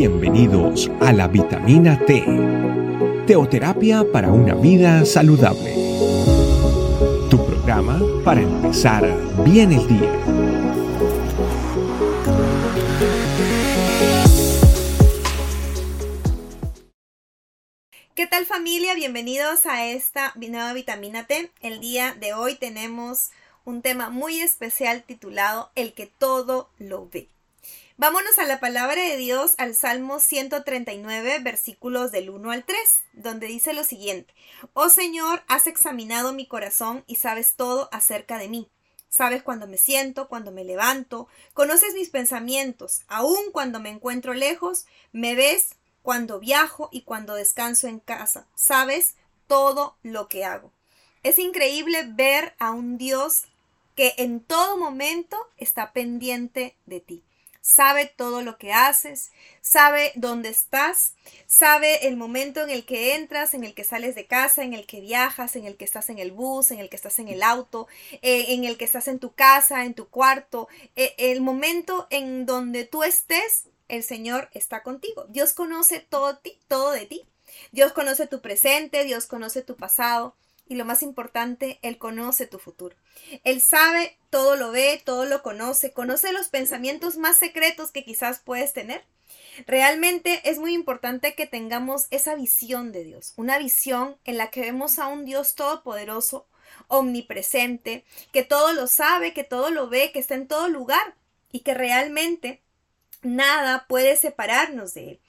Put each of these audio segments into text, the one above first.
Bienvenidos a la vitamina T, teoterapia para una vida saludable. Tu programa para empezar bien el día. ¿Qué tal familia? Bienvenidos a esta nueva vitamina T. El día de hoy tenemos un tema muy especial titulado El que todo lo ve. Vámonos a la palabra de Dios, al Salmo 139, versículos del 1 al 3, donde dice lo siguiente, Oh Señor, has examinado mi corazón y sabes todo acerca de mí. Sabes cuando me siento, cuando me levanto, conoces mis pensamientos, aun cuando me encuentro lejos, me ves cuando viajo y cuando descanso en casa. Sabes todo lo que hago. Es increíble ver a un Dios que en todo momento está pendiente de ti sabe todo lo que haces, sabe dónde estás, sabe el momento en el que entras, en el que sales de casa, en el que viajas, en el que estás en el bus, en el que estás en el auto, eh, en el que estás en tu casa, en tu cuarto, eh, el momento en donde tú estés, el Señor está contigo. Dios conoce todo, ti, todo de ti. Dios conoce tu presente, Dios conoce tu pasado y lo más importante, Él conoce tu futuro. Él sabe, todo lo ve, todo lo conoce, conoce los pensamientos más secretos que quizás puedes tener. Realmente es muy importante que tengamos esa visión de Dios, una visión en la que vemos a un Dios todopoderoso, omnipresente, que todo lo sabe, que todo lo ve, que está en todo lugar y que realmente nada puede separarnos de Él.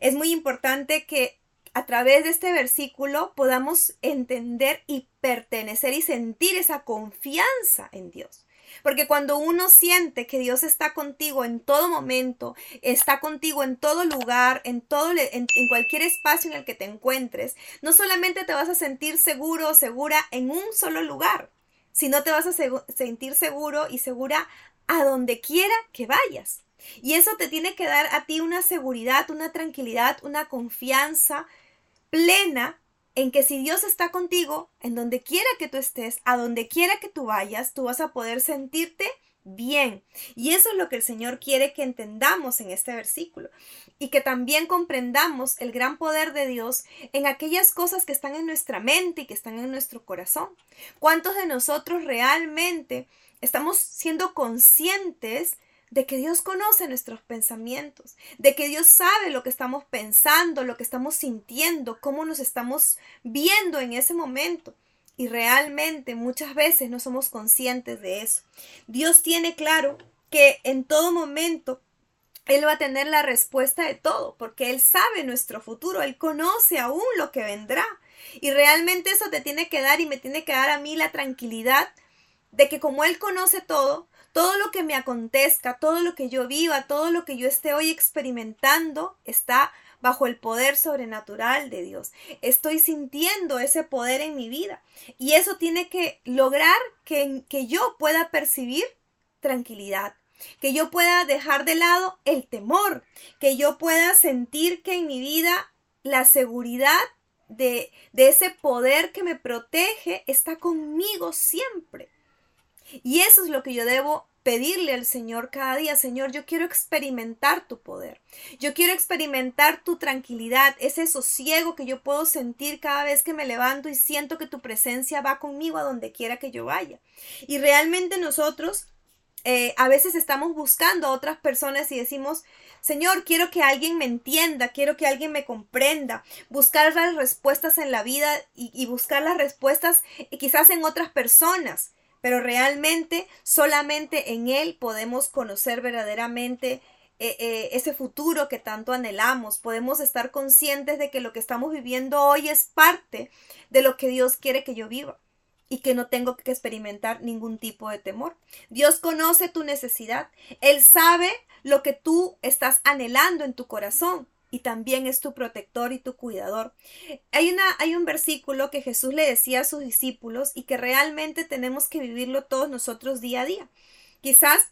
Es muy importante que a través de este versículo podamos entender y pertenecer y sentir esa confianza en Dios. Porque cuando uno siente que Dios está contigo en todo momento, está contigo en todo lugar, en todo en, cualquier espacio en el que te encuentres, no solamente te vas a sentir seguro o segura en un solo lugar, sino te vas a sentir seguro y segura a donde quiera que vayas. Y eso te tiene que dar a ti una seguridad, una tranquilidad, una confianza plena en que si Dios está contigo, en donde quiera que tú estés, a donde quiera que tú vayas, tú vas a poder sentirte bien. Y eso es lo que el Señor quiere que entendamos en este versículo y que también comprendamos el gran poder de Dios en aquellas cosas que están en nuestra mente y que están en nuestro corazón. ¿Cuántos de nosotros realmente estamos siendo conscientes de que Dios conoce nuestros pensamientos, de que Dios sabe lo que estamos pensando, lo que estamos sintiendo, cómo nos estamos viendo en ese momento. Y realmente muchas veces no somos conscientes de eso. Dios tiene claro que en todo momento Él va a tener la respuesta de todo, porque Él sabe nuestro futuro, Él conoce aún lo que vendrá. Y realmente eso te tiene que dar y me tiene que dar a mí la tranquilidad de que como Él conoce todo, todo lo que me acontezca, todo lo que yo viva, todo lo que yo esté hoy experimentando está bajo el poder sobrenatural de Dios. Estoy sintiendo ese poder en mi vida y eso tiene que lograr que, que yo pueda percibir tranquilidad, que yo pueda dejar de lado el temor, que yo pueda sentir que en mi vida la seguridad de, de ese poder que me protege está conmigo siempre. Y eso es lo que yo debo pedirle al Señor cada día, Señor, yo quiero experimentar tu poder. Yo quiero experimentar tu tranquilidad, ese sosiego que yo puedo sentir cada vez que me levanto y siento que tu presencia va conmigo a donde quiera que yo vaya. Y realmente nosotros eh, a veces estamos buscando a otras personas y decimos, Señor, quiero que alguien me entienda, quiero que alguien me comprenda, buscar las respuestas en la vida y, buscar las respuestas eh, quizás en otras personas pero realmente solamente en Él podemos conocer verdaderamente eh, eh, ese futuro que tanto anhelamos. Podemos estar conscientes de que lo que estamos viviendo hoy es parte de lo que Dios quiere que yo viva y que no tengo que experimentar ningún tipo de temor. Dios conoce tu necesidad. Él sabe lo que tú estás anhelando en tu corazón y también es tu protector y tu cuidador. Hay, una, hay un versículo que Jesús le decía a sus discípulos y que realmente tenemos que vivirlo todos nosotros día a día. Quizás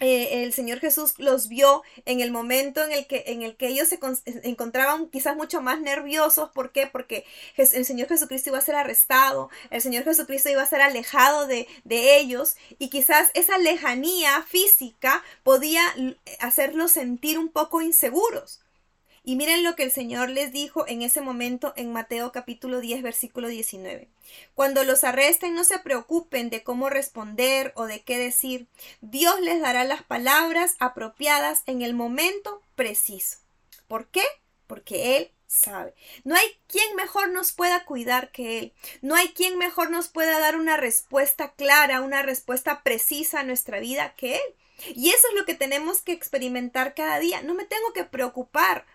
eh, el Señor Jesús los vio en el momento en el que, en el que ellos se encontraban quizás mucho más nerviosos. ¿Por qué? Porque el Señor Jesucristo iba a ser arrestado, el Señor Jesucristo iba a ser alejado de, de ellos y quizás esa lejanía física podía hacerlos sentir un poco inseguros. Y miren lo que el Señor les dijo en ese momento en Mateo capítulo 10 versículo 19. Cuando los arresten no se preocupen de cómo responder o de qué decir. Dios les dará las palabras apropiadas en el momento preciso. ¿Por qué? Porque Él sabe. No hay quien mejor nos pueda cuidar que Él. No hay quien mejor nos pueda dar una respuesta clara, una respuesta precisa a nuestra vida que Él. Y eso es lo que tenemos que experimentar cada día. No me tengo que preocupar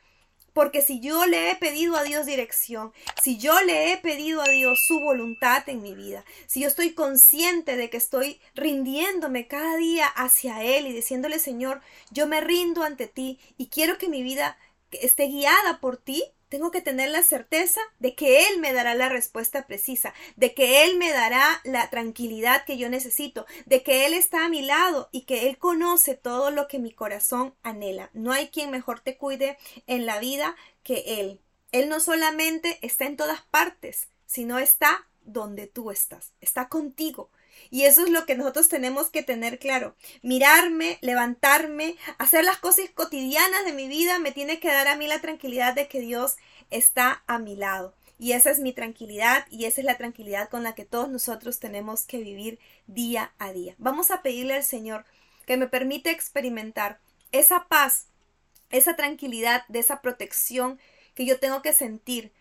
porque si yo le he pedido a Dios dirección, si yo le he pedido a Dios su voluntad en mi vida, si yo estoy consciente de que estoy rindiéndome cada día hacia Él y diciéndole, Señor, yo me rindo ante ti y quiero que mi vida esté guiada por ti, tengo que tener la certeza de que Él me dará la respuesta precisa, de que Él me dará la tranquilidad que yo necesito, de que Él está a mi lado y que Él conoce todo lo que mi corazón anhela. No hay quien mejor te cuide en la vida que Él. Él no solamente está en todas partes, sino está donde tú estás, está contigo. Y eso es lo que nosotros tenemos que tener claro. Mirarme, levantarme, hacer las cosas cotidianas de mi vida me tiene que dar a mí la tranquilidad de que Dios está a mi lado. Y esa es mi tranquilidad y esa es la tranquilidad con la que todos nosotros tenemos que vivir día a día. Vamos a pedirle al Señor que me permita experimentar esa paz, esa tranquilidad, de esa protección que yo tengo que sentir,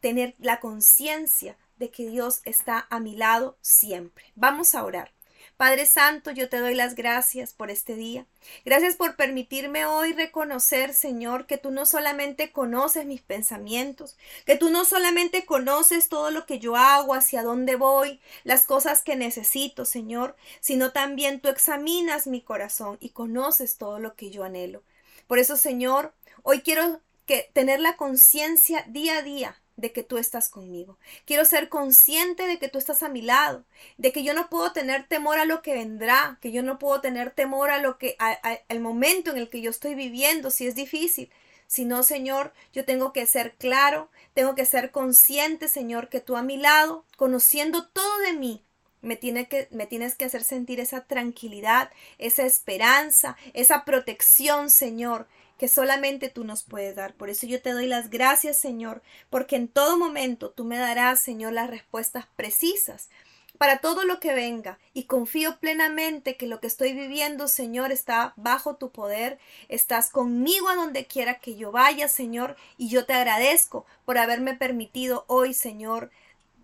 tener la conciencia de que Dios está a mi lado siempre. Vamos a orar. Padre Santo, yo te doy las gracias por este día. Gracias por permitirme hoy reconocer, Señor, que tú no solamente conoces mis pensamientos, que tú no solamente conoces todo lo que yo hago, hacia dónde voy, las cosas que necesito, Señor, sino también tú examinas mi corazón y conoces todo lo que yo anhelo. Por eso, Señor, hoy quiero que tener la conciencia día a día de que tú estás conmigo. Quiero ser consciente de que tú estás a mi lado, de que yo no puedo tener temor a lo que vendrá, que yo no puedo tener temor a lo que al momento en el que yo estoy viviendo, si es difícil. Si no, Señor, yo tengo que ser claro, tengo que ser consciente, Señor, que tú a mi lado, conociendo todo de mí, me, tiene que, me tienes que hacer sentir esa tranquilidad, esa esperanza, esa protección, Señor, que solamente tú nos puedes dar. Por eso yo te doy las gracias, Señor, porque en todo momento tú me darás, Señor, las respuestas precisas para todo lo que venga y confío plenamente que lo que estoy viviendo, Señor, está bajo tu poder, estás conmigo a donde quiera que yo vaya, Señor, y yo te agradezco por haberme permitido hoy, Señor,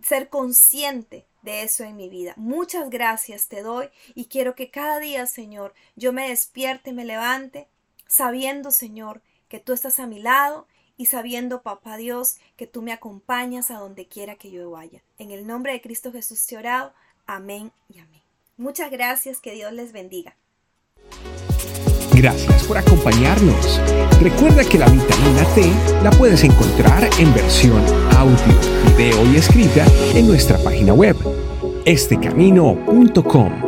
ser consciente de eso en mi vida. Muchas gracias te doy y quiero que cada día, Señor, yo me despierte, me levante sabiendo, Señor, que tú estás a mi lado y sabiendo, Papá Dios, que tú me acompañas a donde quiera que yo vaya. En el nombre de Cristo Jesús te he orado. Amén y amén. Muchas gracias, que Dios les bendiga. Gracias por acompañarnos. Recuerda que la vitamina T la puedes encontrar en versión audio, video y escrita en nuestra página web, estecamino.com.